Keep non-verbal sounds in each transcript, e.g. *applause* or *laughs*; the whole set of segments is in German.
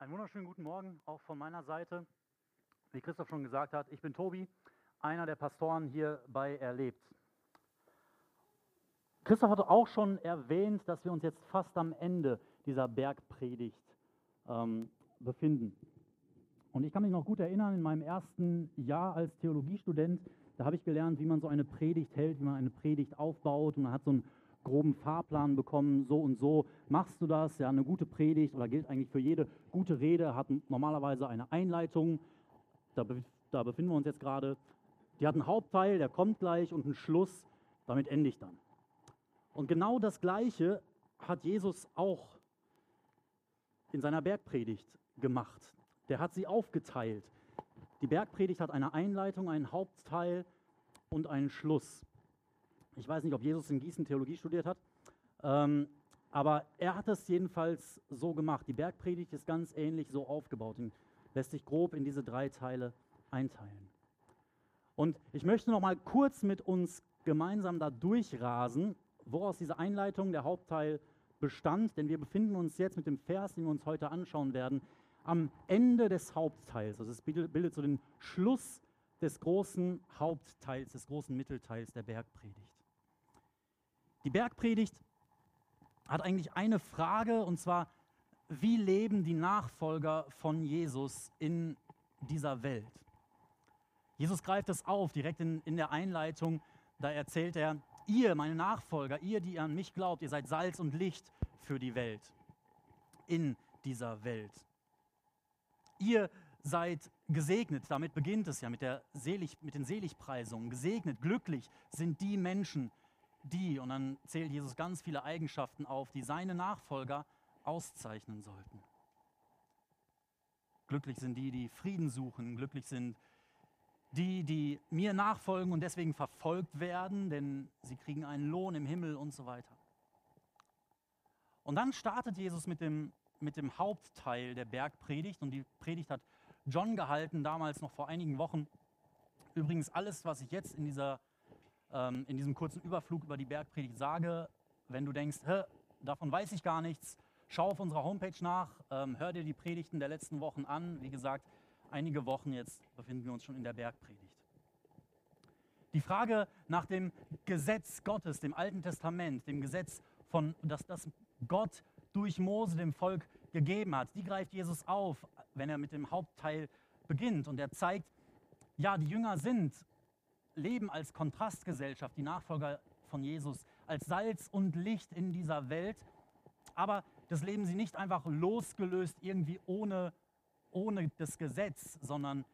Einen wunderschönen guten Morgen auch von meiner Seite. Wie Christoph schon gesagt hat, ich bin Tobi, einer der Pastoren hier bei Erlebt. Christoph hatte auch schon erwähnt, dass wir uns jetzt fast am Ende dieser Bergpredigt ähm, befinden. Und ich kann mich noch gut erinnern, in meinem ersten Jahr als Theologiestudent, da habe ich gelernt, wie man so eine Predigt hält, wie man eine Predigt aufbaut. Und man hat so einen groben Fahrplan bekommen, so und so machst du das. Ja, eine gute Predigt oder gilt eigentlich für jede gute Rede, hat normalerweise eine Einleitung. Da, da befinden wir uns jetzt gerade. Die hat einen Hauptteil, der kommt gleich und einen Schluss. Damit ende ich dann. Und genau das Gleiche hat Jesus auch in seiner Bergpredigt gemacht. Der hat sie aufgeteilt. Die Bergpredigt hat eine Einleitung, einen Hauptteil und einen Schluss. Ich weiß nicht, ob Jesus in Gießen Theologie studiert hat, ähm, aber er hat es jedenfalls so gemacht. Die Bergpredigt ist ganz ähnlich so aufgebaut und lässt sich grob in diese drei Teile einteilen. Und ich möchte noch mal kurz mit uns gemeinsam da durchrasen, woraus diese Einleitung, der Hauptteil bestand, denn wir befinden uns jetzt mit dem Vers, den wir uns heute anschauen werden, am Ende des Hauptteils. Also es bildet so den Schluss des großen Hauptteils, des großen Mittelteils der Bergpredigt. Die Bergpredigt hat eigentlich eine Frage, und zwar, wie leben die Nachfolger von Jesus in dieser Welt? Jesus greift es auf direkt in, in der Einleitung. Da erzählt er, ihr, meine Nachfolger, ihr, die an mich glaubt, ihr seid Salz und Licht für die Welt, in dieser Welt. Ihr seid gesegnet, damit beginnt es ja mit, der Selig, mit den Seligpreisungen. Gesegnet, glücklich sind die Menschen, die, und dann zählt Jesus ganz viele Eigenschaften auf, die seine Nachfolger auszeichnen sollten. Glücklich sind die, die Frieden suchen, glücklich sind die, die mir nachfolgen und deswegen verfolgt werden, denn sie kriegen einen Lohn im Himmel und so weiter. Und dann startet Jesus mit dem, mit dem Hauptteil der Bergpredigt und die Predigt hat John gehalten, damals noch vor einigen Wochen. Übrigens alles, was ich jetzt in dieser ähm, in diesem kurzen Überflug über die Bergpredigt sage. Wenn du denkst, davon weiß ich gar nichts, schau auf unserer Homepage nach, ähm, hör dir die Predigten der letzten Wochen an. Wie gesagt, einige Wochen jetzt befinden wir uns schon in der Bergpredigt. Die Frage nach dem Gesetz Gottes, dem Alten Testament, dem Gesetz, von, das, das Gott durch Mose dem Volk gegeben hat, die greift Jesus auf, wenn er mit dem Hauptteil beginnt. Und er zeigt, ja, die Jünger sind leben als Kontrastgesellschaft, die Nachfolger von Jesus, als Salz und Licht in dieser Welt. Aber das leben sie nicht einfach losgelöst, irgendwie ohne, ohne das Gesetz, sondern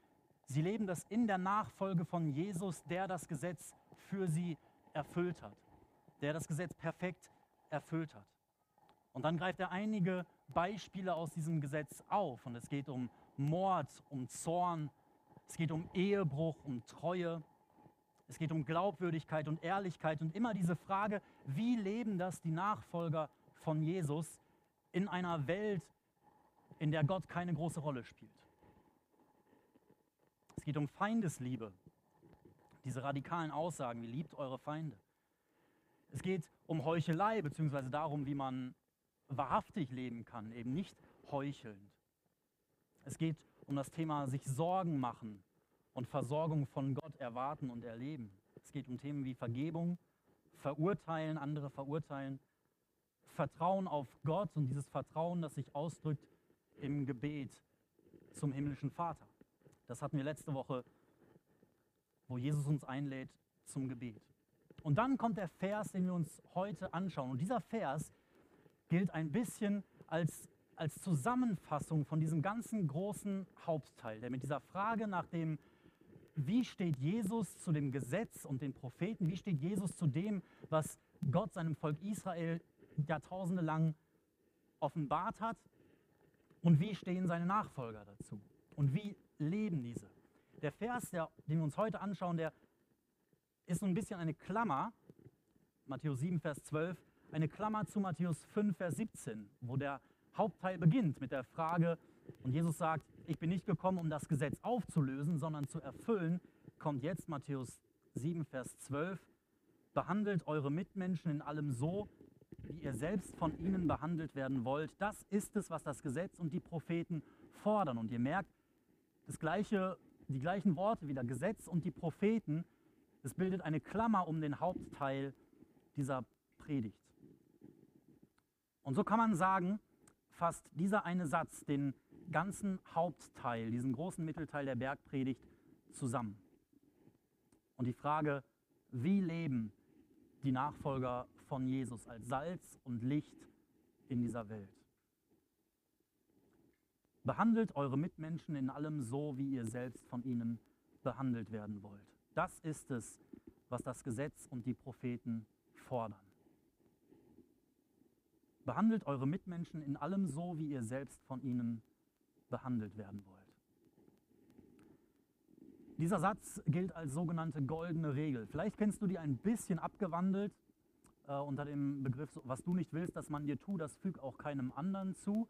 sie leben das in der Nachfolge von Jesus, der das Gesetz für sie erfüllt hat, der das Gesetz perfekt erfüllt hat. Und dann greift er einige Beispiele aus diesem Gesetz auf. Und es geht um Mord, um Zorn, es geht um Ehebruch, um Treue. Es geht um Glaubwürdigkeit und Ehrlichkeit und immer diese Frage, wie leben das die Nachfolger von Jesus in einer Welt, in der Gott keine große Rolle spielt. Es geht um Feindesliebe, diese radikalen Aussagen, wie liebt eure Feinde. Es geht um Heuchelei, beziehungsweise darum, wie man wahrhaftig leben kann, eben nicht heuchelnd. Es geht um das Thema sich Sorgen machen und Versorgung von Gott erwarten und erleben. Es geht um Themen wie Vergebung, Verurteilen, andere verurteilen, Vertrauen auf Gott und dieses Vertrauen, das sich ausdrückt im Gebet zum himmlischen Vater. Das hatten wir letzte Woche, wo Jesus uns einlädt zum Gebet. Und dann kommt der Vers, den wir uns heute anschauen. Und dieser Vers gilt ein bisschen als, als Zusammenfassung von diesem ganzen großen Hauptteil, der mit dieser Frage nach dem wie steht Jesus zu dem Gesetz und den Propheten? Wie steht Jesus zu dem, was Gott seinem Volk Israel Jahrtausende lang offenbart hat? Und wie stehen seine Nachfolger dazu? Und wie leben diese? Der Vers, der, den wir uns heute anschauen, der ist so ein bisschen eine Klammer, Matthäus 7, Vers 12, eine Klammer zu Matthäus 5, Vers 17, wo der Hauptteil beginnt mit der Frage, und Jesus sagt, ich bin nicht gekommen, um das Gesetz aufzulösen, sondern zu erfüllen, kommt jetzt Matthäus 7, Vers 12. Behandelt eure Mitmenschen in allem so, wie ihr selbst von ihnen behandelt werden wollt. Das ist es, was das Gesetz und die Propheten fordern. Und ihr merkt, das gleiche, die gleichen Worte wieder, Gesetz und die Propheten, es bildet eine Klammer um den Hauptteil dieser Predigt. Und so kann man sagen, fasst dieser eine Satz den ganzen Hauptteil, diesen großen Mittelteil der Bergpredigt zusammen. Und die Frage, wie leben die Nachfolger von Jesus als Salz und Licht in dieser Welt? Behandelt eure Mitmenschen in allem so, wie ihr selbst von ihnen behandelt werden wollt. Das ist es, was das Gesetz und die Propheten fordern. Behandelt eure Mitmenschen in allem so, wie ihr selbst von ihnen behandelt werden wollt. Dieser Satz gilt als sogenannte goldene Regel. Vielleicht kennst du die ein bisschen abgewandelt äh, unter dem Begriff, was du nicht willst, dass man dir tut, das füg auch keinem anderen zu.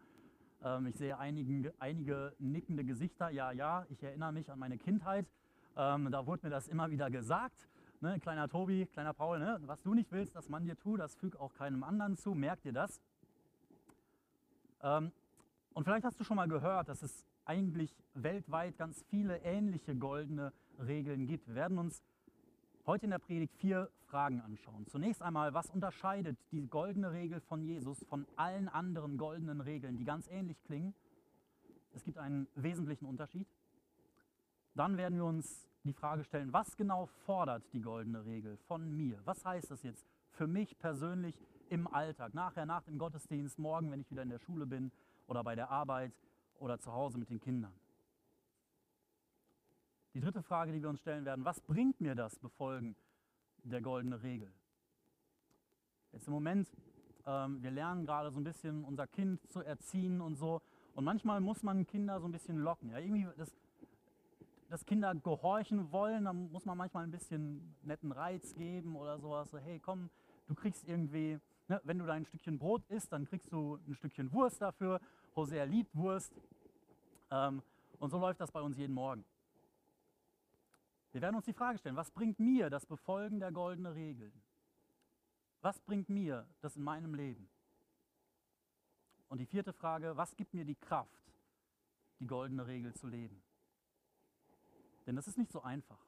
Ähm, ich sehe einigen, einige nickende Gesichter. Ja, ja, ich erinnere mich an meine Kindheit. Ähm, da wurde mir das immer wieder gesagt. Ne, kleiner Tobi, kleiner Paul, ne, was du nicht willst, dass man dir tut, das füg auch keinem anderen zu. Merkt dir das? Ähm, und vielleicht hast du schon mal gehört, dass es eigentlich weltweit ganz viele ähnliche goldene Regeln gibt. Wir werden uns heute in der Predigt vier Fragen anschauen. Zunächst einmal, was unterscheidet die goldene Regel von Jesus von allen anderen goldenen Regeln, die ganz ähnlich klingen? Es gibt einen wesentlichen Unterschied. Dann werden wir uns die Frage stellen, was genau fordert die goldene Regel von mir? Was heißt das jetzt für mich persönlich im Alltag? Nachher, nach dem Gottesdienst, morgen, wenn ich wieder in der Schule bin oder bei der Arbeit oder zu Hause mit den Kindern. Die dritte Frage, die wir uns stellen werden, was bringt mir das Befolgen der goldenen Regel? Jetzt im Moment, ähm, wir lernen gerade so ein bisschen unser Kind zu erziehen und so. Und manchmal muss man Kinder so ein bisschen locken. Ja, irgendwie das, dass Kinder gehorchen wollen, dann muss man manchmal ein bisschen netten Reiz geben oder sowas. So, hey, komm, du kriegst irgendwie, ne, wenn du dein Stückchen Brot isst, dann kriegst du ein Stückchen Wurst dafür. Hosea liebt Wurst. Ähm, und so läuft das bei uns jeden Morgen. Wir werden uns die Frage stellen, was bringt mir das Befolgen der goldenen Regeln? Was bringt mir das in meinem Leben? Und die vierte Frage, was gibt mir die Kraft, die goldene Regel zu leben? Denn das ist nicht so einfach.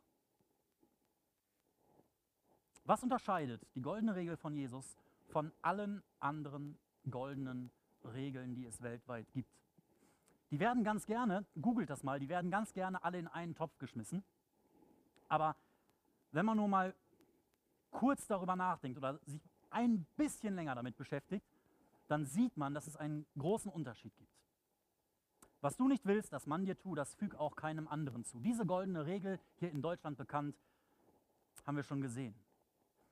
Was unterscheidet die goldene Regel von Jesus von allen anderen goldenen Regeln, die es weltweit gibt? Die werden ganz gerne, googelt das mal, die werden ganz gerne alle in einen Topf geschmissen. Aber wenn man nur mal kurz darüber nachdenkt oder sich ein bisschen länger damit beschäftigt, dann sieht man, dass es einen großen Unterschied gibt. Was du nicht willst, dass man dir tut, das füg auch keinem anderen zu. Diese goldene Regel, hier in Deutschland bekannt, haben wir schon gesehen.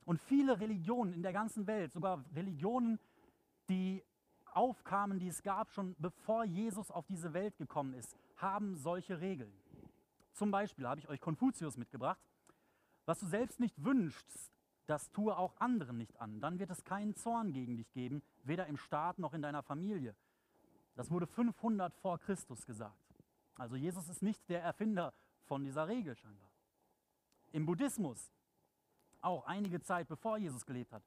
Und viele Religionen in der ganzen Welt, sogar Religionen, die aufkamen, die es gab, schon bevor Jesus auf diese Welt gekommen ist, haben solche Regeln. Zum Beispiel habe ich euch Konfuzius mitgebracht. Was du selbst nicht wünschst, das tue auch anderen nicht an. Dann wird es keinen Zorn gegen dich geben, weder im Staat noch in deiner Familie. Das wurde 500 vor Christus gesagt. Also Jesus ist nicht der Erfinder von dieser Regel scheinbar. Im Buddhismus, auch einige Zeit bevor Jesus gelebt hat,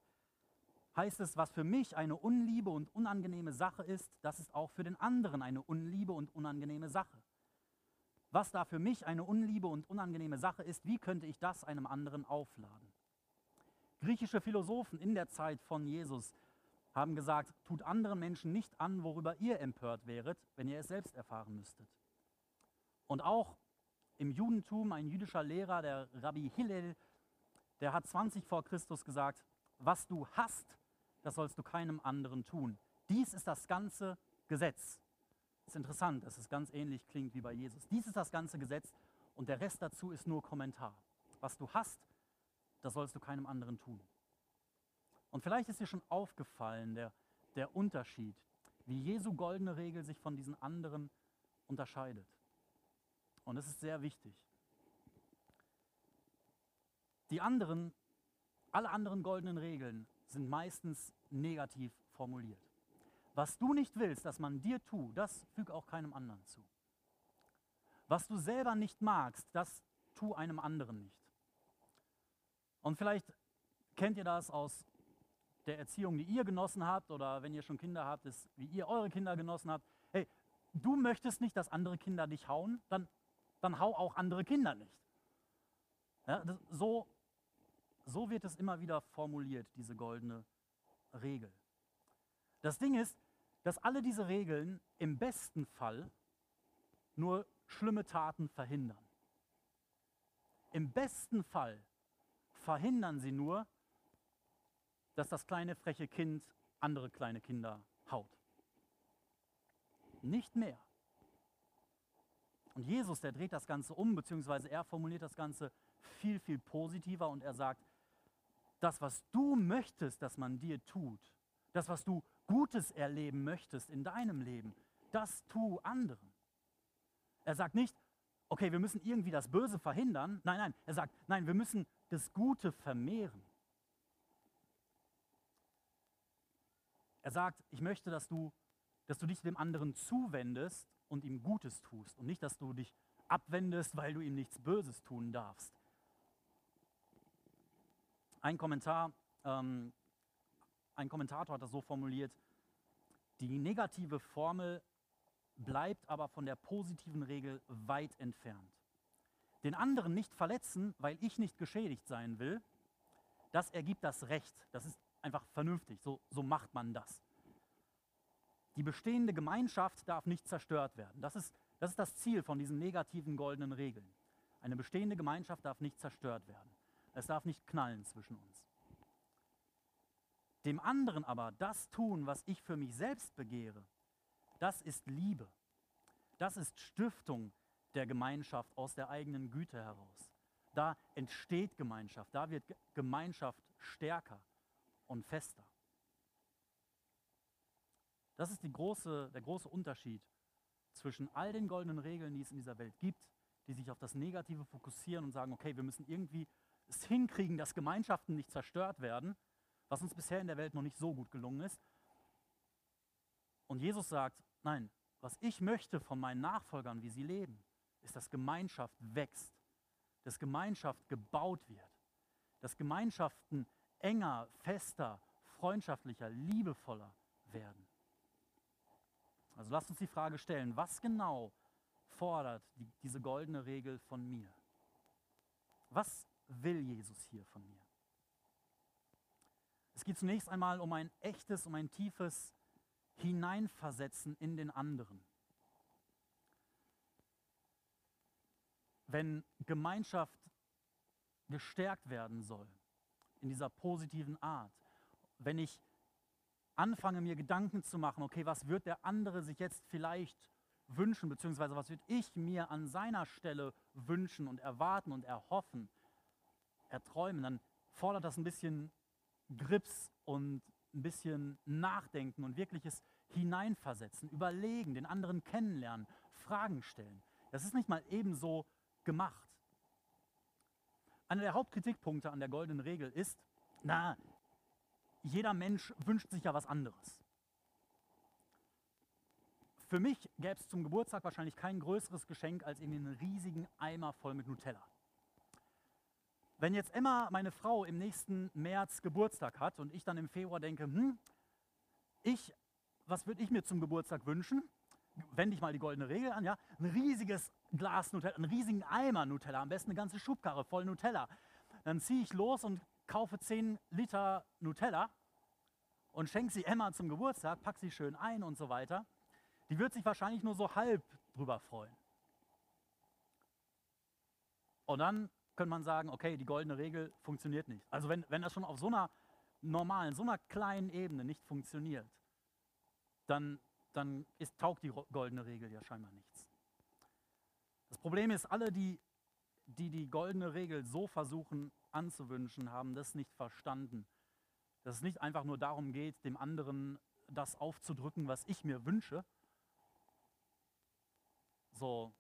heißt es, was für mich eine unliebe und unangenehme Sache ist, das ist auch für den anderen eine unliebe und unangenehme Sache. Was da für mich eine unliebe und unangenehme Sache ist, wie könnte ich das einem anderen aufladen? Griechische Philosophen in der Zeit von Jesus haben gesagt, tut anderen Menschen nicht an, worüber ihr empört wäret, wenn ihr es selbst erfahren müsstet. Und auch im Judentum, ein jüdischer Lehrer, der Rabbi Hillel, der hat 20 vor Christus gesagt, was du hast, das sollst du keinem anderen tun. Dies ist das ganze Gesetz. Ist interessant, dass es ganz ähnlich klingt wie bei Jesus. Dies ist das ganze Gesetz und der Rest dazu ist nur Kommentar. Was du hast, das sollst du keinem anderen tun. Und vielleicht ist dir schon aufgefallen, der, der Unterschied, wie Jesu goldene Regel sich von diesen anderen unterscheidet. Und es ist sehr wichtig. Die anderen, alle anderen goldenen Regeln sind meistens negativ formuliert. Was du nicht willst, dass man dir tut, das füg auch keinem anderen zu. Was du selber nicht magst, das tu einem anderen nicht. Und vielleicht kennt ihr das aus der Erziehung, die ihr genossen habt, oder wenn ihr schon Kinder habt, ist, wie ihr eure Kinder genossen habt. Hey, du möchtest nicht, dass andere Kinder dich hauen, dann, dann hau auch andere Kinder nicht. Ja, das, so, so wird es immer wieder formuliert, diese goldene Regel. Das Ding ist, dass alle diese Regeln im besten Fall nur schlimme Taten verhindern. Im besten Fall verhindern sie nur, dass das kleine freche Kind andere kleine Kinder haut. Nicht mehr. Und Jesus, der dreht das Ganze um, beziehungsweise er formuliert das Ganze viel, viel positiver und er sagt, das, was du möchtest, dass man dir tut, das, was du Gutes erleben möchtest in deinem Leben, das tu anderen. Er sagt nicht, okay, wir müssen irgendwie das Böse verhindern. Nein, nein, er sagt, nein, wir müssen das Gute vermehren. Er sagt, ich möchte, dass du, dass du dich dem anderen zuwendest und ihm Gutes tust und nicht, dass du dich abwendest, weil du ihm nichts Böses tun darfst. Ein Kommentar, ähm, ein Kommentator hat das so formuliert, die negative Formel bleibt aber von der positiven Regel weit entfernt. Den anderen nicht verletzen, weil ich nicht geschädigt sein will, das ergibt das Recht. Das ist einfach vernünftig. So, so macht man das. Die bestehende Gemeinschaft darf nicht zerstört werden. Das ist, das ist das Ziel von diesen negativen goldenen Regeln. Eine bestehende Gemeinschaft darf nicht zerstört werden. Es darf nicht knallen zwischen uns. Dem anderen aber das tun, was ich für mich selbst begehre, das ist Liebe. Das ist Stiftung der Gemeinschaft aus der eigenen Güte heraus. Da entsteht Gemeinschaft, da wird Gemeinschaft stärker und fester. Das ist große, der große Unterschied zwischen all den goldenen Regeln, die es in dieser Welt gibt, die sich auf das Negative fokussieren und sagen, okay, wir müssen irgendwie es hinkriegen, dass Gemeinschaften nicht zerstört werden, was uns bisher in der Welt noch nicht so gut gelungen ist. Und Jesus sagt, nein, was ich möchte von meinen Nachfolgern, wie sie leben, ist, dass Gemeinschaft wächst, dass Gemeinschaft gebaut wird, dass Gemeinschaften enger, fester, freundschaftlicher, liebevoller werden. Also lasst uns die Frage stellen, was genau fordert die, diese goldene Regel von mir? Was will Jesus hier von mir? Es geht zunächst einmal um ein echtes, um ein tiefes Hineinversetzen in den anderen. Wenn Gemeinschaft gestärkt werden soll, in dieser positiven Art, wenn ich anfange, mir Gedanken zu machen, okay, was wird der andere sich jetzt vielleicht wünschen, beziehungsweise was würde ich mir an seiner Stelle wünschen und erwarten und erhoffen, erträumen, dann fordert das ein bisschen Grips und ein bisschen Nachdenken und wirkliches Hineinversetzen, überlegen, den anderen kennenlernen, Fragen stellen. Das ist nicht mal ebenso gemacht. Einer der Hauptkritikpunkte an der goldenen Regel ist, na, jeder Mensch wünscht sich ja was anderes. Für mich gäbe es zum Geburtstag wahrscheinlich kein größeres Geschenk als irgendwie einen riesigen Eimer voll mit Nutella. Wenn jetzt Emma, meine Frau, im nächsten März Geburtstag hat und ich dann im Februar denke, hm, ich, was würde ich mir zum Geburtstag wünschen? Wende ich mal die goldene Regel an, ja? Ein riesiges Glas Nutella, einen riesigen Eimer Nutella, am besten eine ganze Schubkarre voll Nutella. Dann ziehe ich los und kaufe 10 Liter Nutella und schenke sie Emma zum Geburtstag, packe sie schön ein und so weiter. Die wird sich wahrscheinlich nur so halb drüber freuen. Und dann könnte man sagen, okay, die goldene Regel funktioniert nicht. Also wenn, wenn das schon auf so einer normalen, so einer kleinen Ebene nicht funktioniert, dann, dann ist, taugt die goldene Regel ja scheinbar nichts. Das Problem ist, alle, die, die die goldene Regel so versuchen anzuwünschen, haben das nicht verstanden. Dass es nicht einfach nur darum geht, dem anderen das aufzudrücken, was ich mir wünsche. So,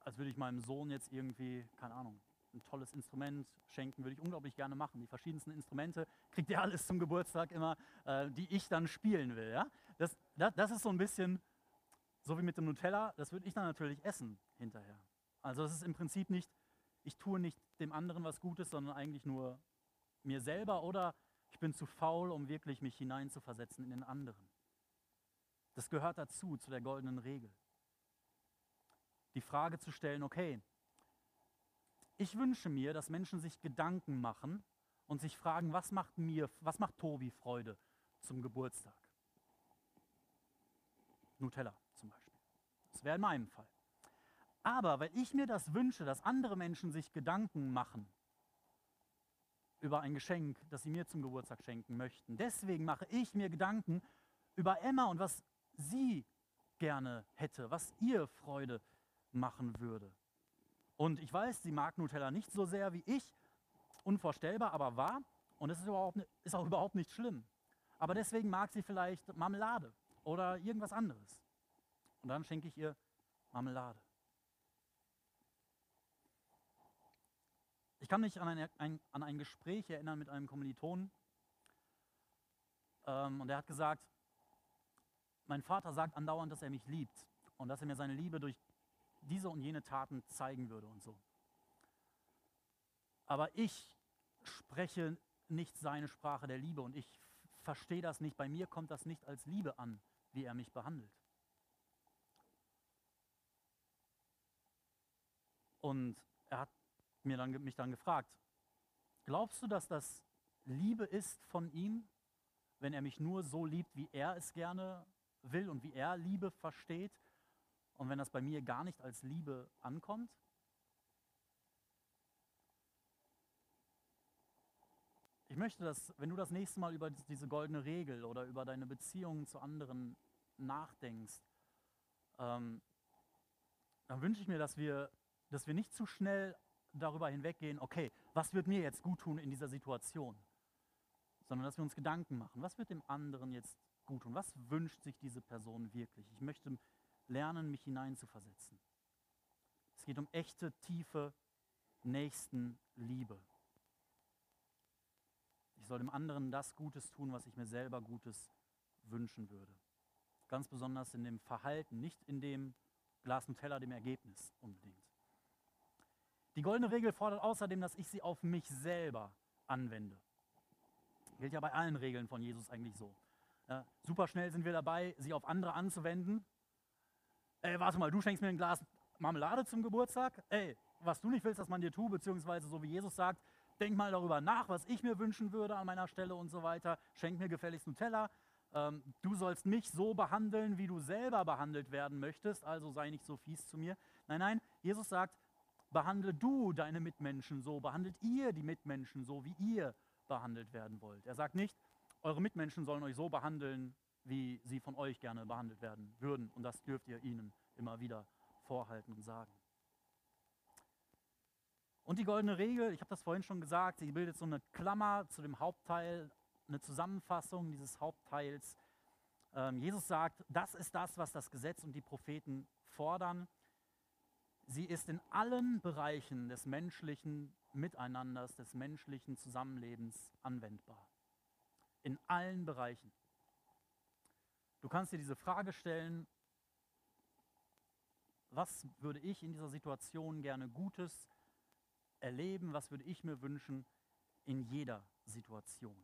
als würde ich meinem Sohn jetzt irgendwie, keine Ahnung, ein tolles Instrument schenken, würde ich unglaublich gerne machen. Die verschiedensten Instrumente kriegt ihr alles zum Geburtstag immer, äh, die ich dann spielen will. Ja? Das, das, das ist so ein bisschen so wie mit dem Nutella, das würde ich dann natürlich essen hinterher. Also es ist im Prinzip nicht, ich tue nicht dem anderen was Gutes, sondern eigentlich nur mir selber oder Ich bin zu faul, um wirklich mich hineinzuversetzen in den anderen. Das gehört dazu, zu der goldenen Regel. Die Frage zu stellen, okay, ich wünsche mir, dass Menschen sich Gedanken machen und sich fragen, was macht mir, was macht Tobi Freude zum Geburtstag? Nutella zum Beispiel. Das wäre in meinem Fall. Aber weil ich mir das wünsche, dass andere Menschen sich Gedanken machen über ein Geschenk, das sie mir zum Geburtstag schenken möchten, deswegen mache ich mir Gedanken über Emma und was sie gerne hätte, was ihr Freude machen würde. Und ich weiß, sie mag Nutella nicht so sehr wie ich, unvorstellbar, aber wahr. Und es ist, überhaupt, ist auch überhaupt nicht schlimm. Aber deswegen mag sie vielleicht Marmelade oder irgendwas anderes. Und dann schenke ich ihr Marmelade. Ich kann mich an ein, ein, an ein Gespräch erinnern mit einem Kommilitonen. Ähm, und er hat gesagt, mein Vater sagt andauernd, dass er mich liebt und dass er mir seine Liebe durch diese und jene Taten zeigen würde und so. Aber ich spreche nicht seine Sprache der Liebe und ich verstehe das nicht. Bei mir kommt das nicht als Liebe an, wie er mich behandelt. Und er hat mir dann, mich dann gefragt, glaubst du, dass das Liebe ist von ihm, wenn er mich nur so liebt, wie er es gerne will und wie er Liebe versteht? Und wenn das bei mir gar nicht als Liebe ankommt? Ich möchte, dass, wenn du das nächste Mal über diese goldene Regel oder über deine Beziehungen zu anderen nachdenkst, ähm, dann wünsche ich mir, dass wir, dass wir nicht zu schnell darüber hinweggehen, okay, was wird mir jetzt gut tun in dieser Situation, sondern dass wir uns Gedanken machen, was wird dem anderen jetzt gut tun, was wünscht sich diese Person wirklich. Ich möchte lernen, mich hineinzuversetzen. Es geht um echte, tiefe Nächstenliebe. Ich soll dem anderen das Gutes tun, was ich mir selber Gutes wünschen würde. Ganz besonders in dem Verhalten, nicht in dem Glas Nutella, dem Ergebnis unbedingt. Die goldene Regel fordert außerdem, dass ich sie auf mich selber anwende. Gilt ja bei allen Regeln von Jesus eigentlich so. Ja, super schnell sind wir dabei, sie auf andere anzuwenden. Ey, warte mal, du schenkst mir ein Glas Marmelade zum Geburtstag? Ey, was du nicht willst, dass man dir tut, beziehungsweise so wie Jesus sagt, denk mal darüber nach, was ich mir wünschen würde an meiner Stelle und so weiter. Schenk mir gefälligst Nutella. Ähm, du sollst mich so behandeln, wie du selber behandelt werden möchtest, also sei nicht so fies zu mir. Nein, nein, Jesus sagt, behandle du deine Mitmenschen so, behandelt ihr die Mitmenschen so, wie ihr behandelt werden wollt. Er sagt nicht, eure Mitmenschen sollen euch so behandeln, wie sie von euch gerne behandelt werden würden. Und das dürft ihr ihnen immer wieder vorhalten und sagen. Und die goldene Regel, ich habe das vorhin schon gesagt, sie bildet so eine Klammer zu dem Hauptteil, eine Zusammenfassung dieses Hauptteils. Ähm, Jesus sagt, das ist das, was das Gesetz und die Propheten fordern. Sie ist in allen Bereichen des menschlichen Miteinanders, des menschlichen Zusammenlebens anwendbar. In allen Bereichen. Du kannst dir diese Frage stellen, was würde ich in dieser Situation gerne Gutes erleben, was würde ich mir wünschen in jeder Situation.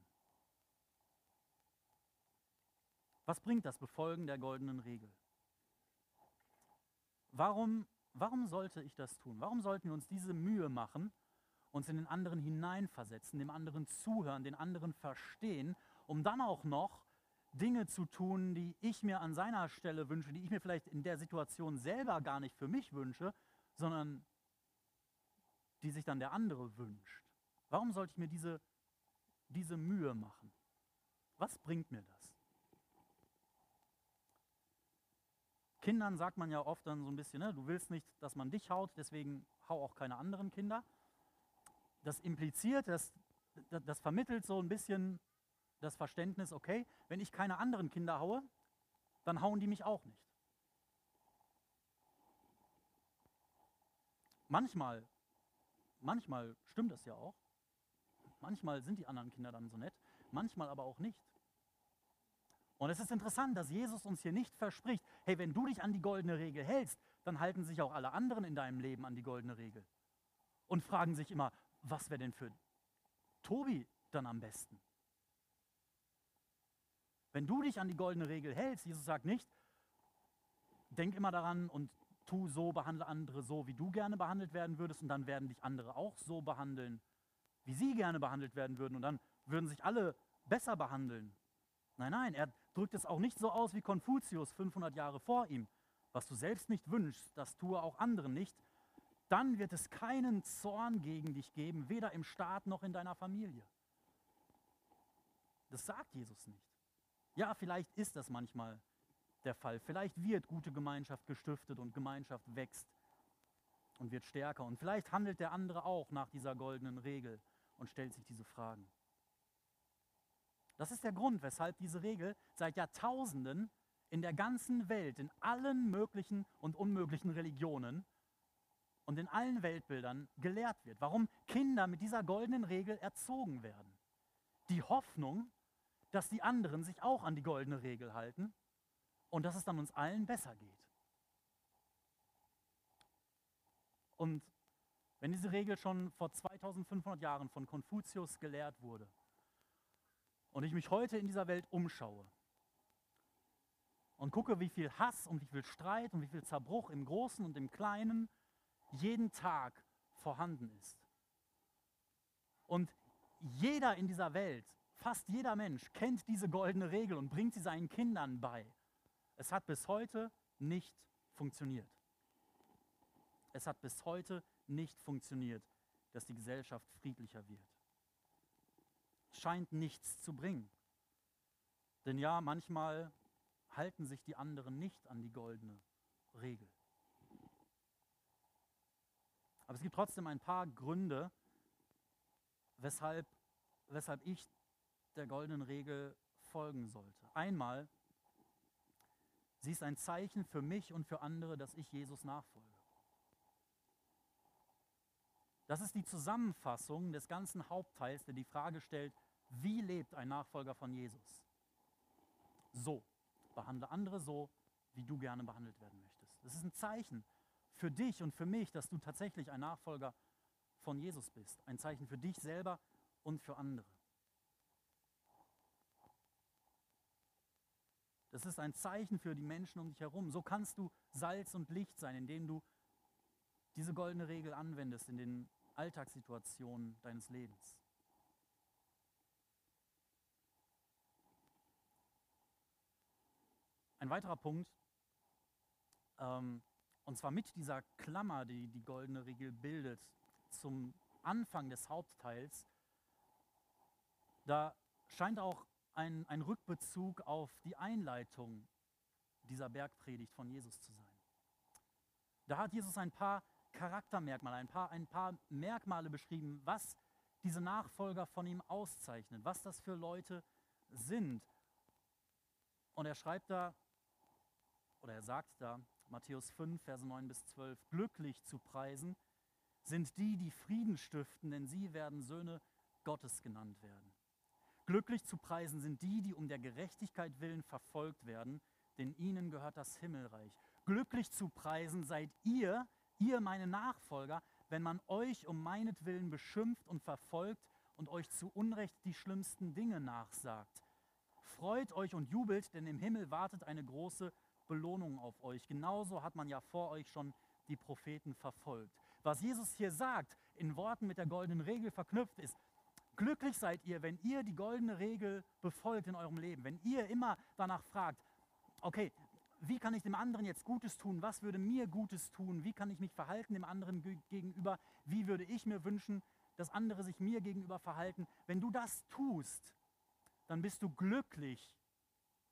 Was bringt das Befolgen der goldenen Regel? Warum, warum sollte ich das tun? Warum sollten wir uns diese Mühe machen, uns in den anderen hineinversetzen, dem anderen zuhören, den anderen verstehen, um dann auch noch Dinge zu tun, die ich mir an seiner Stelle wünsche, die ich mir vielleicht in der Situation selber gar nicht für mich wünsche, sondern die sich dann der andere wünscht. Warum sollte ich mir diese, diese Mühe machen? Was bringt mir das? Kindern sagt man ja oft dann so ein bisschen, ne, du willst nicht, dass man dich haut, deswegen hau auch keine anderen Kinder. Das impliziert, das, das vermittelt so ein bisschen das Verständnis, okay, wenn ich keine anderen Kinder haue, dann hauen die mich auch nicht. Manchmal Manchmal stimmt das ja auch. Manchmal sind die anderen Kinder dann so nett, manchmal aber auch nicht. Und es ist interessant, dass Jesus uns hier nicht verspricht, hey, wenn du dich an die goldene Regel hältst, dann halten sich auch alle anderen in deinem Leben an die goldene Regel. Und fragen sich immer, was wäre denn für Tobi dann am besten? Wenn du dich an die goldene Regel hältst, Jesus sagt nicht, denk immer daran und tu so, behandle andere so, wie du gerne behandelt werden würdest und dann werden dich andere auch so behandeln, wie sie gerne behandelt werden würden und dann würden sich alle besser behandeln. Nein, nein, er drückt es auch nicht so aus wie Konfuzius 500 Jahre vor ihm. Was du selbst nicht wünschst, das tue auch anderen nicht. Dann wird es keinen Zorn gegen dich geben, weder im Staat noch in deiner Familie. Das sagt Jesus nicht. Ja, vielleicht ist das manchmal der Fall. Vielleicht wird gute Gemeinschaft gestiftet und Gemeinschaft wächst und wird stärker. Und vielleicht handelt der andere auch nach dieser goldenen Regel und stellt sich diese Fragen. Das ist der Grund, weshalb diese Regel seit Jahrtausenden in der ganzen Welt, in allen möglichen und unmöglichen Religionen und in allen Weltbildern gelehrt wird. Warum Kinder mit dieser goldenen Regel erzogen werden. Die Hoffnung, dass die anderen sich auch an die goldene Regel halten und dass es dann uns allen besser geht. Und wenn diese Regel schon vor 2500 Jahren von Konfuzius gelehrt wurde und ich mich heute in dieser Welt umschaue und gucke, wie viel Hass und wie viel Streit und wie viel Zerbruch im Großen und im Kleinen jeden Tag vorhanden ist. Und jeder in dieser Welt, fast jeder Mensch, kennt diese goldene Regel und bringt sie seinen Kindern bei. Es hat bis heute nicht funktioniert. Es hat bis heute nicht funktioniert, dass die Gesellschaft friedlicher wird. Scheint nichts zu bringen. Denn ja, manchmal halten sich die anderen nicht an die goldene Regel. Aber es gibt trotzdem ein paar Gründe, weshalb, weshalb ich der goldenen Regel folgen sollte. Einmal, sie ist ein Zeichen für mich und für andere, dass ich Jesus nachfolge. Das ist die Zusammenfassung des ganzen Hauptteils, der die Frage stellt, wie lebt ein Nachfolger von Jesus? So, behandle andere so, wie du gerne behandelt werden möchtest. Das ist ein Zeichen für dich und für mich, dass du tatsächlich ein Nachfolger von Jesus bist. Ein Zeichen für dich selber und für andere. Das ist ein Zeichen für die Menschen um dich herum. So kannst du Salz und Licht sein, indem du diese goldene Regel anwendest in den Alltagssituationen deines Lebens. Ein weiterer Punkt, ähm, und zwar mit dieser Klammer, die die goldene Regel bildet, zum Anfang des Hauptteils, da scheint auch ein, ein Rückbezug auf die Einleitung dieser Bergpredigt von Jesus zu sein. Da hat Jesus ein paar Charaktermerkmale, ein paar, ein paar Merkmale beschrieben, was diese Nachfolger von ihm auszeichnen, was das für Leute sind. Und er schreibt da, oder er sagt da, Matthäus 5, Verse 9 bis 12, glücklich zu preisen sind die, die Frieden stiften, denn sie werden Söhne Gottes genannt werden. Glücklich zu preisen sind die, die um der Gerechtigkeit willen verfolgt werden, denn ihnen gehört das Himmelreich. Glücklich zu preisen seid ihr, ihr meine Nachfolger, wenn man euch um meinetwillen beschimpft und verfolgt und euch zu Unrecht die schlimmsten Dinge nachsagt. Freut euch und jubelt, denn im Himmel wartet eine große Belohnung auf euch. Genauso hat man ja vor euch schon die Propheten verfolgt. Was Jesus hier sagt, in Worten mit der goldenen Regel verknüpft ist, glücklich seid ihr, wenn ihr die goldene Regel befolgt in eurem Leben, wenn ihr immer danach fragt, okay, wie kann ich dem anderen jetzt Gutes tun? Was würde mir Gutes tun? Wie kann ich mich verhalten dem anderen gegenüber? Wie würde ich mir wünschen, dass andere sich mir gegenüber verhalten? Wenn du das tust, dann bist du glücklich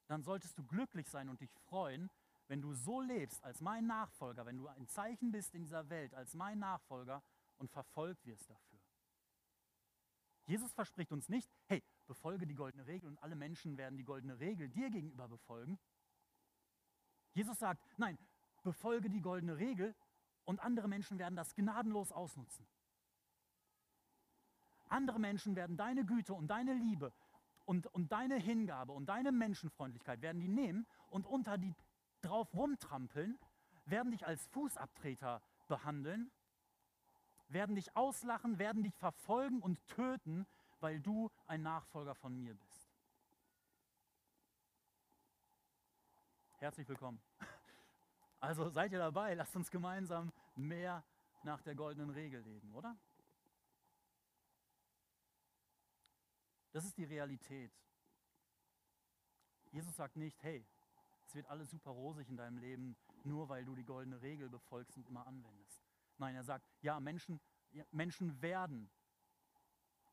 dann solltest du glücklich sein und dich freuen, wenn du so lebst als mein Nachfolger, wenn du ein Zeichen bist in dieser Welt als mein Nachfolger und verfolgt wirst dafür. Jesus verspricht uns nicht, hey, befolge die goldene Regel und alle Menschen werden die goldene Regel dir gegenüber befolgen. Jesus sagt, nein, befolge die goldene Regel und andere Menschen werden das gnadenlos ausnutzen. Andere Menschen werden deine Güte und deine Liebe und, und deine Hingabe und deine Menschenfreundlichkeit werden die nehmen und unter die drauf rumtrampeln, werden dich als Fußabtreter behandeln, werden dich auslachen, werden dich verfolgen und töten, weil du ein Nachfolger von mir bist. Herzlich willkommen. *laughs* Also seid ihr dabei? Lasst uns gemeinsam mehr nach der goldenen Regel leben, oder? Das ist die Realität. Jesus sagt nicht, hey, es wird alles super rosig in deinem Leben, nur weil du die goldene Regel befolgst und immer anwendest. Nein, er sagt, ja, Menschen, Menschen werden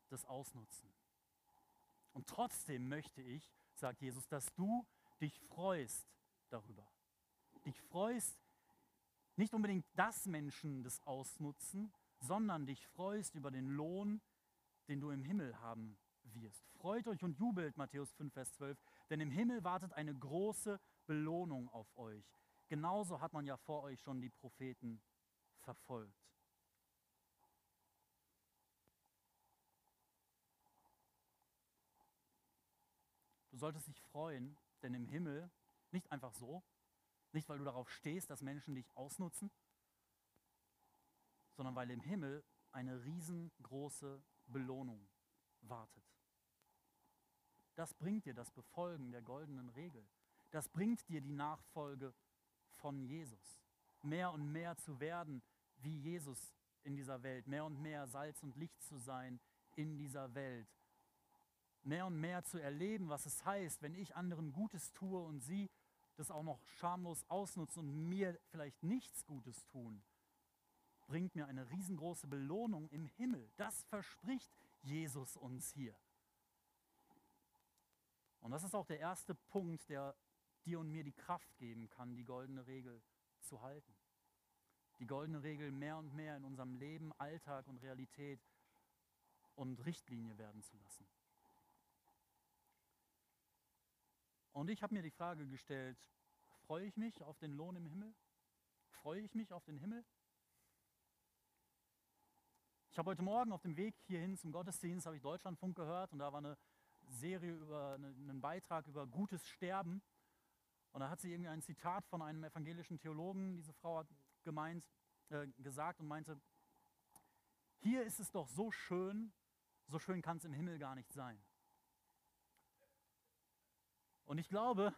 das ausnutzen. Und trotzdem möchte ich, sagt Jesus, dass du dich freust darüber. Dich freust nicht unbedingt, dass Menschen das ausnutzen, sondern dich freust über den Lohn, den du im Himmel haben wirst. Freut euch und jubelt, Matthäus 5, Vers 12, denn im Himmel wartet eine große Belohnung auf euch. Genauso hat man ja vor euch schon die Propheten verfolgt. Du solltest dich freuen, denn im Himmel, nicht einfach so, nicht weil du darauf stehst, dass Menschen dich ausnutzen, sondern weil im Himmel eine riesengroße Belohnung wartet. Das bringt dir das Befolgen der goldenen Regel. Das bringt dir die Nachfolge von Jesus. Mehr und mehr zu werden wie Jesus in dieser Welt. Mehr und mehr Salz und Licht zu sein in dieser Welt mehr und mehr zu erleben, was es heißt, wenn ich anderen Gutes tue und sie das auch noch schamlos ausnutzen und mir vielleicht nichts Gutes tun, bringt mir eine riesengroße Belohnung im Himmel. Das verspricht Jesus uns hier. Und das ist auch der erste Punkt, der dir und mir die Kraft geben kann, die goldene Regel zu halten. Die goldene Regel mehr und mehr in unserem Leben, Alltag und Realität und Richtlinie werden zu lassen. Und ich habe mir die Frage gestellt, freue ich mich auf den Lohn im Himmel? Freue ich mich auf den Himmel? Ich habe heute Morgen auf dem Weg hierhin zum Gottesdienst, habe ich Deutschlandfunk gehört und da war eine Serie über einen Beitrag über gutes Sterben. Und da hat sie irgendwie ein Zitat von einem evangelischen Theologen, diese Frau hat gemeint, äh, gesagt und meinte, hier ist es doch so schön, so schön kann es im Himmel gar nicht sein. Und ich glaube,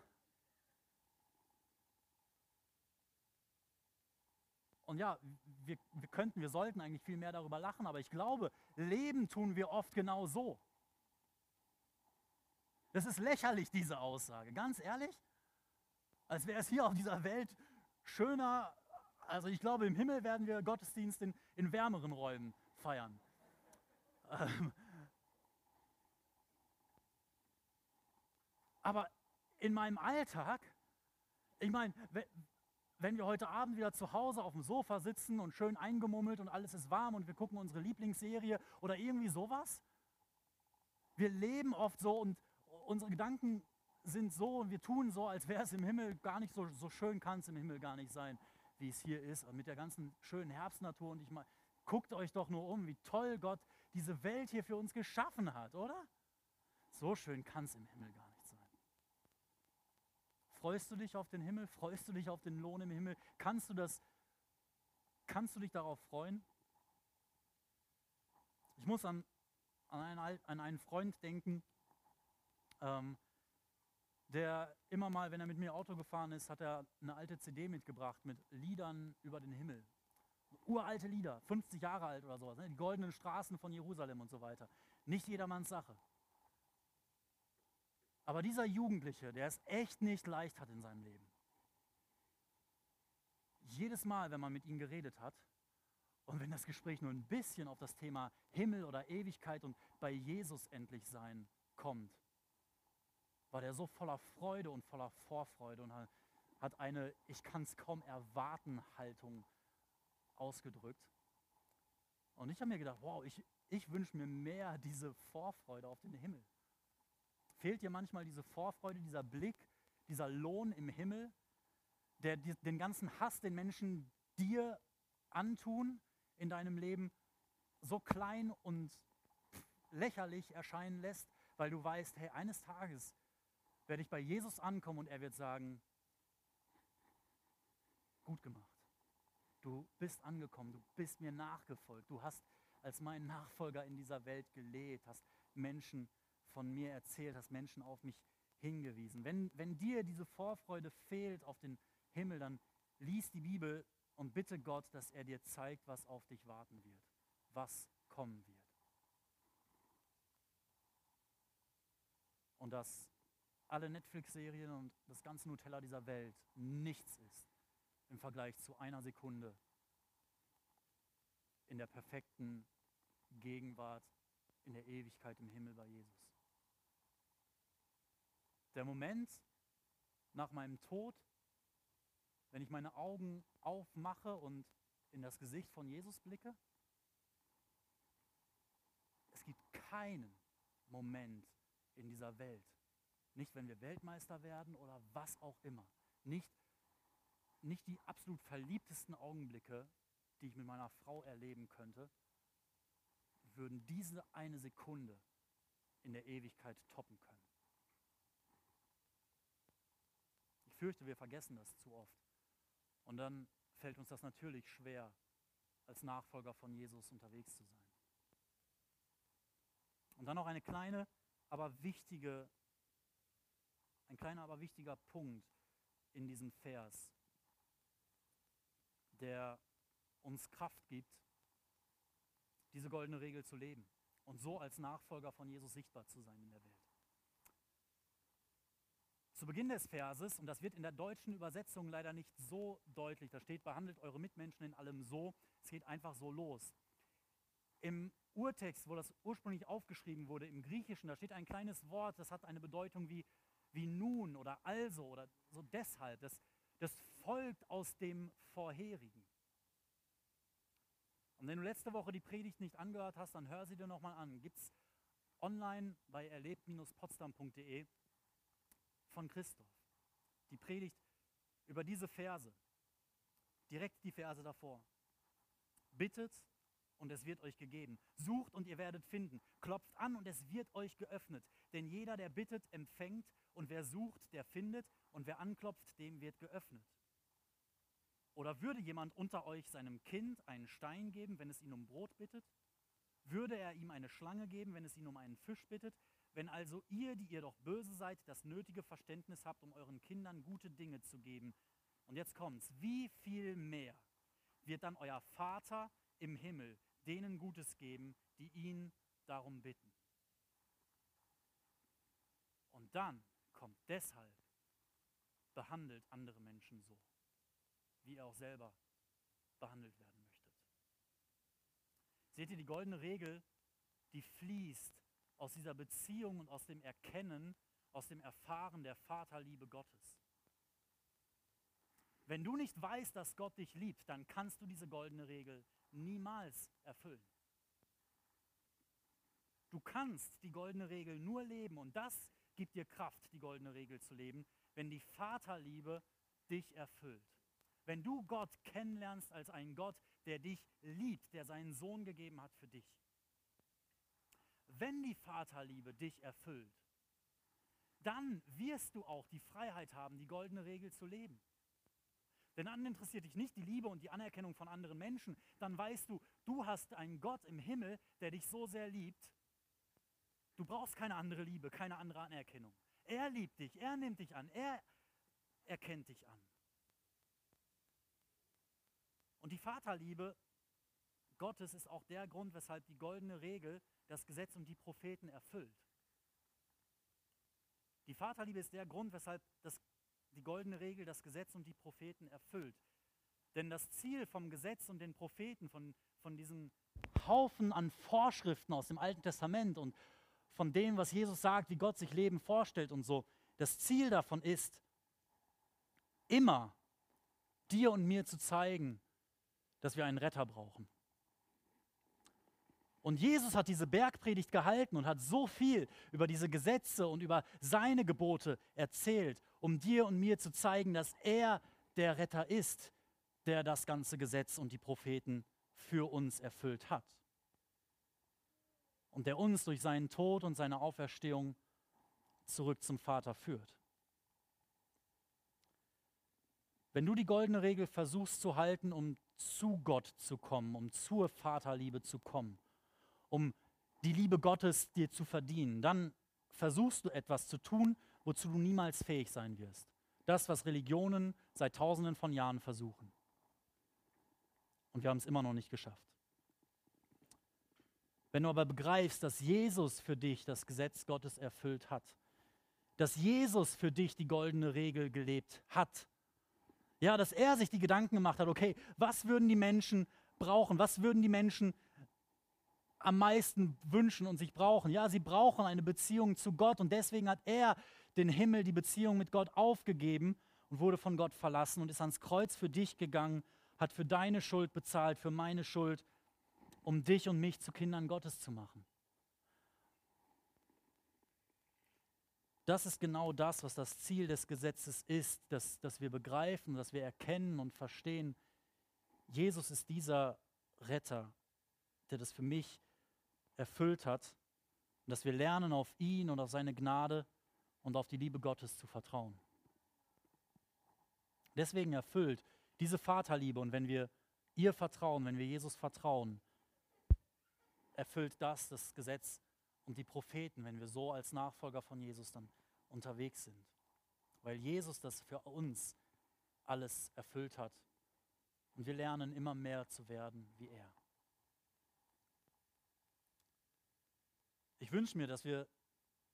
und ja, wir, wir könnten, wir sollten eigentlich viel mehr darüber lachen, aber ich glaube, leben tun wir oft genau so. Das ist lächerlich, diese Aussage, ganz ehrlich. Als wäre es hier auf dieser Welt schöner. Also ich glaube, im Himmel werden wir Gottesdienst in, in wärmeren Räumen feiern. Ähm, aber in meinem Alltag, ich meine, wenn wir heute Abend wieder zu Hause auf dem Sofa sitzen und schön eingemummelt und alles ist warm und wir gucken unsere Lieblingsserie oder irgendwie sowas, wir leben oft so und unsere Gedanken sind so und wir tun so, als wäre es im Himmel gar nicht so, so schön, kann es im Himmel gar nicht sein, wie es hier ist. Und mit der ganzen schönen Herbstnatur und ich meine, guckt euch doch nur um, wie toll Gott diese Welt hier für uns geschaffen hat, oder? So schön kann es im Himmel gar nicht. Freust du dich auf den Himmel? Freust du dich auf den Lohn im Himmel? Kannst du das, kannst du dich darauf freuen? Ich muss an, an, einen, an einen Freund denken, ähm, der immer mal, wenn er mit mir Auto gefahren ist, hat er eine alte CD mitgebracht mit Liedern über den Himmel. Uralte Lieder, 50 Jahre alt oder sowas, ne? die goldenen Straßen von Jerusalem und so weiter. Nicht jedermanns Sache. Aber dieser Jugendliche, der es echt nicht leicht hat in seinem Leben, jedes Mal, wenn man mit ihm geredet hat und wenn das Gespräch nur ein bisschen auf das Thema Himmel oder Ewigkeit und bei Jesus endlich sein kommt, war der so voller Freude und voller Vorfreude und hat eine Ich kann es kaum erwarten Haltung ausgedrückt. Und ich habe mir gedacht, wow, ich, ich wünsche mir mehr diese Vorfreude auf den Himmel. Fehlt dir manchmal diese Vorfreude, dieser Blick, dieser Lohn im Himmel, der den ganzen Hass, den Menschen dir antun in deinem Leben, so klein und lächerlich erscheinen lässt, weil du weißt, hey, eines Tages werde ich bei Jesus ankommen und er wird sagen, gut gemacht. Du bist angekommen, du bist mir nachgefolgt, du hast als mein Nachfolger in dieser Welt gelebt, hast Menschen von mir erzählt, hast Menschen auf mich hingewiesen. Wenn, wenn dir diese Vorfreude fehlt auf den Himmel, dann lies die Bibel und bitte Gott, dass er dir zeigt, was auf dich warten wird, was kommen wird. Und dass alle Netflix-Serien und das ganze Nutella dieser Welt nichts ist im Vergleich zu einer Sekunde in der perfekten Gegenwart, in der Ewigkeit im Himmel bei Jesus. Der Moment nach meinem Tod, wenn ich meine Augen aufmache und in das Gesicht von Jesus blicke, es gibt keinen Moment in dieser Welt, nicht wenn wir Weltmeister werden oder was auch immer, nicht, nicht die absolut verliebtesten Augenblicke, die ich mit meiner Frau erleben könnte, würden diese eine Sekunde in der Ewigkeit toppen können. Ich fürchte, wir vergessen das zu oft. Und dann fällt uns das natürlich schwer, als Nachfolger von Jesus unterwegs zu sein. Und dann noch eine kleine, aber wichtige, ein kleiner, aber wichtiger Punkt in diesem Vers, der uns Kraft gibt, diese goldene Regel zu leben und so als Nachfolger von Jesus sichtbar zu sein in der Welt. Zu Beginn des Verses, und das wird in der deutschen Übersetzung leider nicht so deutlich, da steht, behandelt eure Mitmenschen in allem so, es geht einfach so los. Im Urtext, wo das ursprünglich aufgeschrieben wurde, im Griechischen, da steht ein kleines Wort, das hat eine Bedeutung wie, wie nun oder also oder so deshalb. Das, das folgt aus dem Vorherigen. Und wenn du letzte Woche die Predigt nicht angehört hast, dann hör sie dir nochmal an. Gibt es online bei erlebt-potsdam.de von Christoph. Die Predigt über diese Verse. Direkt die Verse davor. Bittet und es wird euch gegeben. Sucht und ihr werdet finden. Klopft an und es wird euch geöffnet. Denn jeder, der bittet, empfängt und wer sucht, der findet und wer anklopft, dem wird geöffnet. Oder würde jemand unter euch seinem Kind einen Stein geben, wenn es ihn um Brot bittet? Würde er ihm eine Schlange geben, wenn es ihn um einen Fisch bittet? Wenn also ihr, die ihr doch böse seid, das nötige Verständnis habt, um euren Kindern gute Dinge zu geben. Und jetzt kommt's. Wie viel mehr wird dann euer Vater im Himmel denen Gutes geben, die ihn darum bitten? Und dann kommt deshalb, behandelt andere Menschen so wie ihr auch selber behandelt werden möchtet. Seht ihr, die goldene Regel, die fließt aus dieser Beziehung und aus dem Erkennen, aus dem Erfahren der Vaterliebe Gottes. Wenn du nicht weißt, dass Gott dich liebt, dann kannst du diese goldene Regel niemals erfüllen. Du kannst die goldene Regel nur leben und das gibt dir Kraft, die goldene Regel zu leben, wenn die Vaterliebe dich erfüllt. Wenn du Gott kennenlernst als einen Gott, der dich liebt, der seinen Sohn gegeben hat für dich. Wenn die Vaterliebe dich erfüllt, dann wirst du auch die Freiheit haben, die goldene Regel zu leben. Denn dann interessiert dich nicht die Liebe und die Anerkennung von anderen Menschen. Dann weißt du, du hast einen Gott im Himmel, der dich so sehr liebt. Du brauchst keine andere Liebe, keine andere Anerkennung. Er liebt dich, er nimmt dich an, er erkennt dich an. Und die Vaterliebe Gottes ist auch der Grund, weshalb die goldene Regel das Gesetz und die Propheten erfüllt. Die Vaterliebe ist der Grund, weshalb das, die goldene Regel das Gesetz und die Propheten erfüllt. Denn das Ziel vom Gesetz und den Propheten, von, von diesem Haufen an Vorschriften aus dem Alten Testament und von dem, was Jesus sagt, wie Gott sich Leben vorstellt und so, das Ziel davon ist, immer dir und mir zu zeigen, dass wir einen Retter brauchen. Und Jesus hat diese Bergpredigt gehalten und hat so viel über diese Gesetze und über seine Gebote erzählt, um dir und mir zu zeigen, dass er der Retter ist, der das ganze Gesetz und die Propheten für uns erfüllt hat. Und der uns durch seinen Tod und seine Auferstehung zurück zum Vater führt. Wenn du die goldene Regel versuchst zu halten, um zu Gott zu kommen, um zur Vaterliebe zu kommen, um die Liebe Gottes dir zu verdienen, dann versuchst du etwas zu tun, wozu du niemals fähig sein wirst. Das, was Religionen seit tausenden von Jahren versuchen. Und wir haben es immer noch nicht geschafft. Wenn du aber begreifst, dass Jesus für dich das Gesetz Gottes erfüllt hat, dass Jesus für dich die goldene Regel gelebt hat, ja, dass er sich die Gedanken gemacht hat, okay, was würden die Menschen brauchen, was würden die Menschen am meisten wünschen und sich brauchen. Ja, sie brauchen eine Beziehung zu Gott und deswegen hat er den Himmel, die Beziehung mit Gott aufgegeben und wurde von Gott verlassen und ist ans Kreuz für dich gegangen, hat für deine Schuld bezahlt, für meine Schuld, um dich und mich zu Kindern Gottes zu machen. Das ist genau das, was das Ziel des Gesetzes ist, dass, dass wir begreifen, dass wir erkennen und verstehen, Jesus ist dieser Retter, der das für mich erfüllt hat und dass wir lernen, auf ihn und auf seine Gnade und auf die Liebe Gottes zu vertrauen. Deswegen erfüllt diese Vaterliebe und wenn wir ihr vertrauen, wenn wir Jesus vertrauen, erfüllt das das Gesetz und die Propheten, wenn wir so als Nachfolger von Jesus dann unterwegs sind. Weil Jesus das für uns alles erfüllt hat und wir lernen immer mehr zu werden wie er. Ich wünsche mir, dass wir,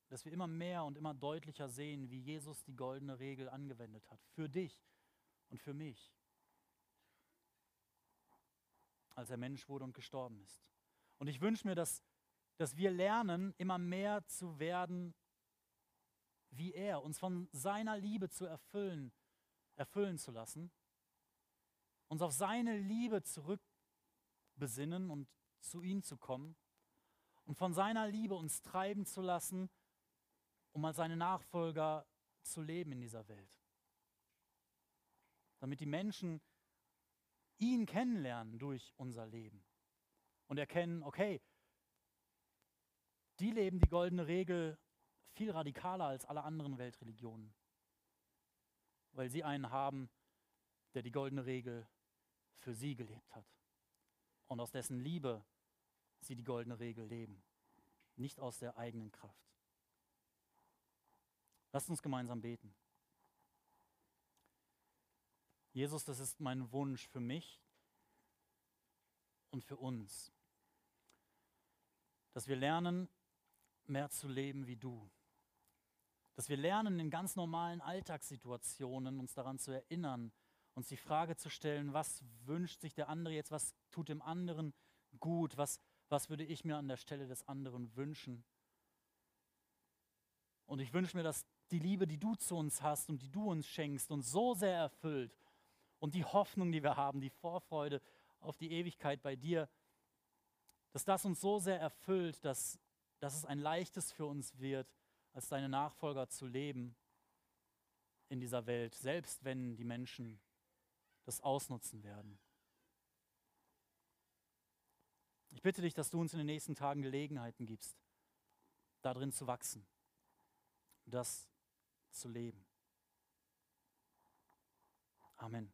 dass wir immer mehr und immer deutlicher sehen, wie Jesus die goldene Regel angewendet hat. Für dich und für mich. Als er Mensch wurde und gestorben ist. Und ich wünsche mir, dass, dass wir lernen, immer mehr zu werden wie er, uns von seiner Liebe zu erfüllen, erfüllen zu lassen, uns auf seine Liebe zurückbesinnen und zu ihm zu kommen und von seiner Liebe uns treiben zu lassen, um als seine Nachfolger zu leben in dieser Welt. Damit die Menschen ihn kennenlernen durch unser Leben und erkennen, okay, die leben die goldene Regel viel radikaler als alle anderen Weltreligionen, weil sie einen haben, der die goldene Regel für sie gelebt hat und aus dessen Liebe sie die goldene Regel leben, nicht aus der eigenen Kraft. Lasst uns gemeinsam beten. Jesus, das ist mein Wunsch für mich und für uns, dass wir lernen, mehr zu leben wie du. Dass wir lernen, in ganz normalen Alltagssituationen uns daran zu erinnern, uns die Frage zu stellen, was wünscht sich der andere jetzt, was tut dem anderen gut, was, was würde ich mir an der Stelle des anderen wünschen. Und ich wünsche mir, dass die Liebe, die du zu uns hast und die du uns schenkst, uns so sehr erfüllt und die Hoffnung, die wir haben, die Vorfreude auf die Ewigkeit bei dir, dass das uns so sehr erfüllt, dass, dass es ein leichtes für uns wird, als deine Nachfolger zu leben in dieser Welt, selbst wenn die Menschen das ausnutzen werden. Ich bitte dich, dass du uns in den nächsten Tagen Gelegenheiten gibst, darin zu wachsen, das zu leben. Amen.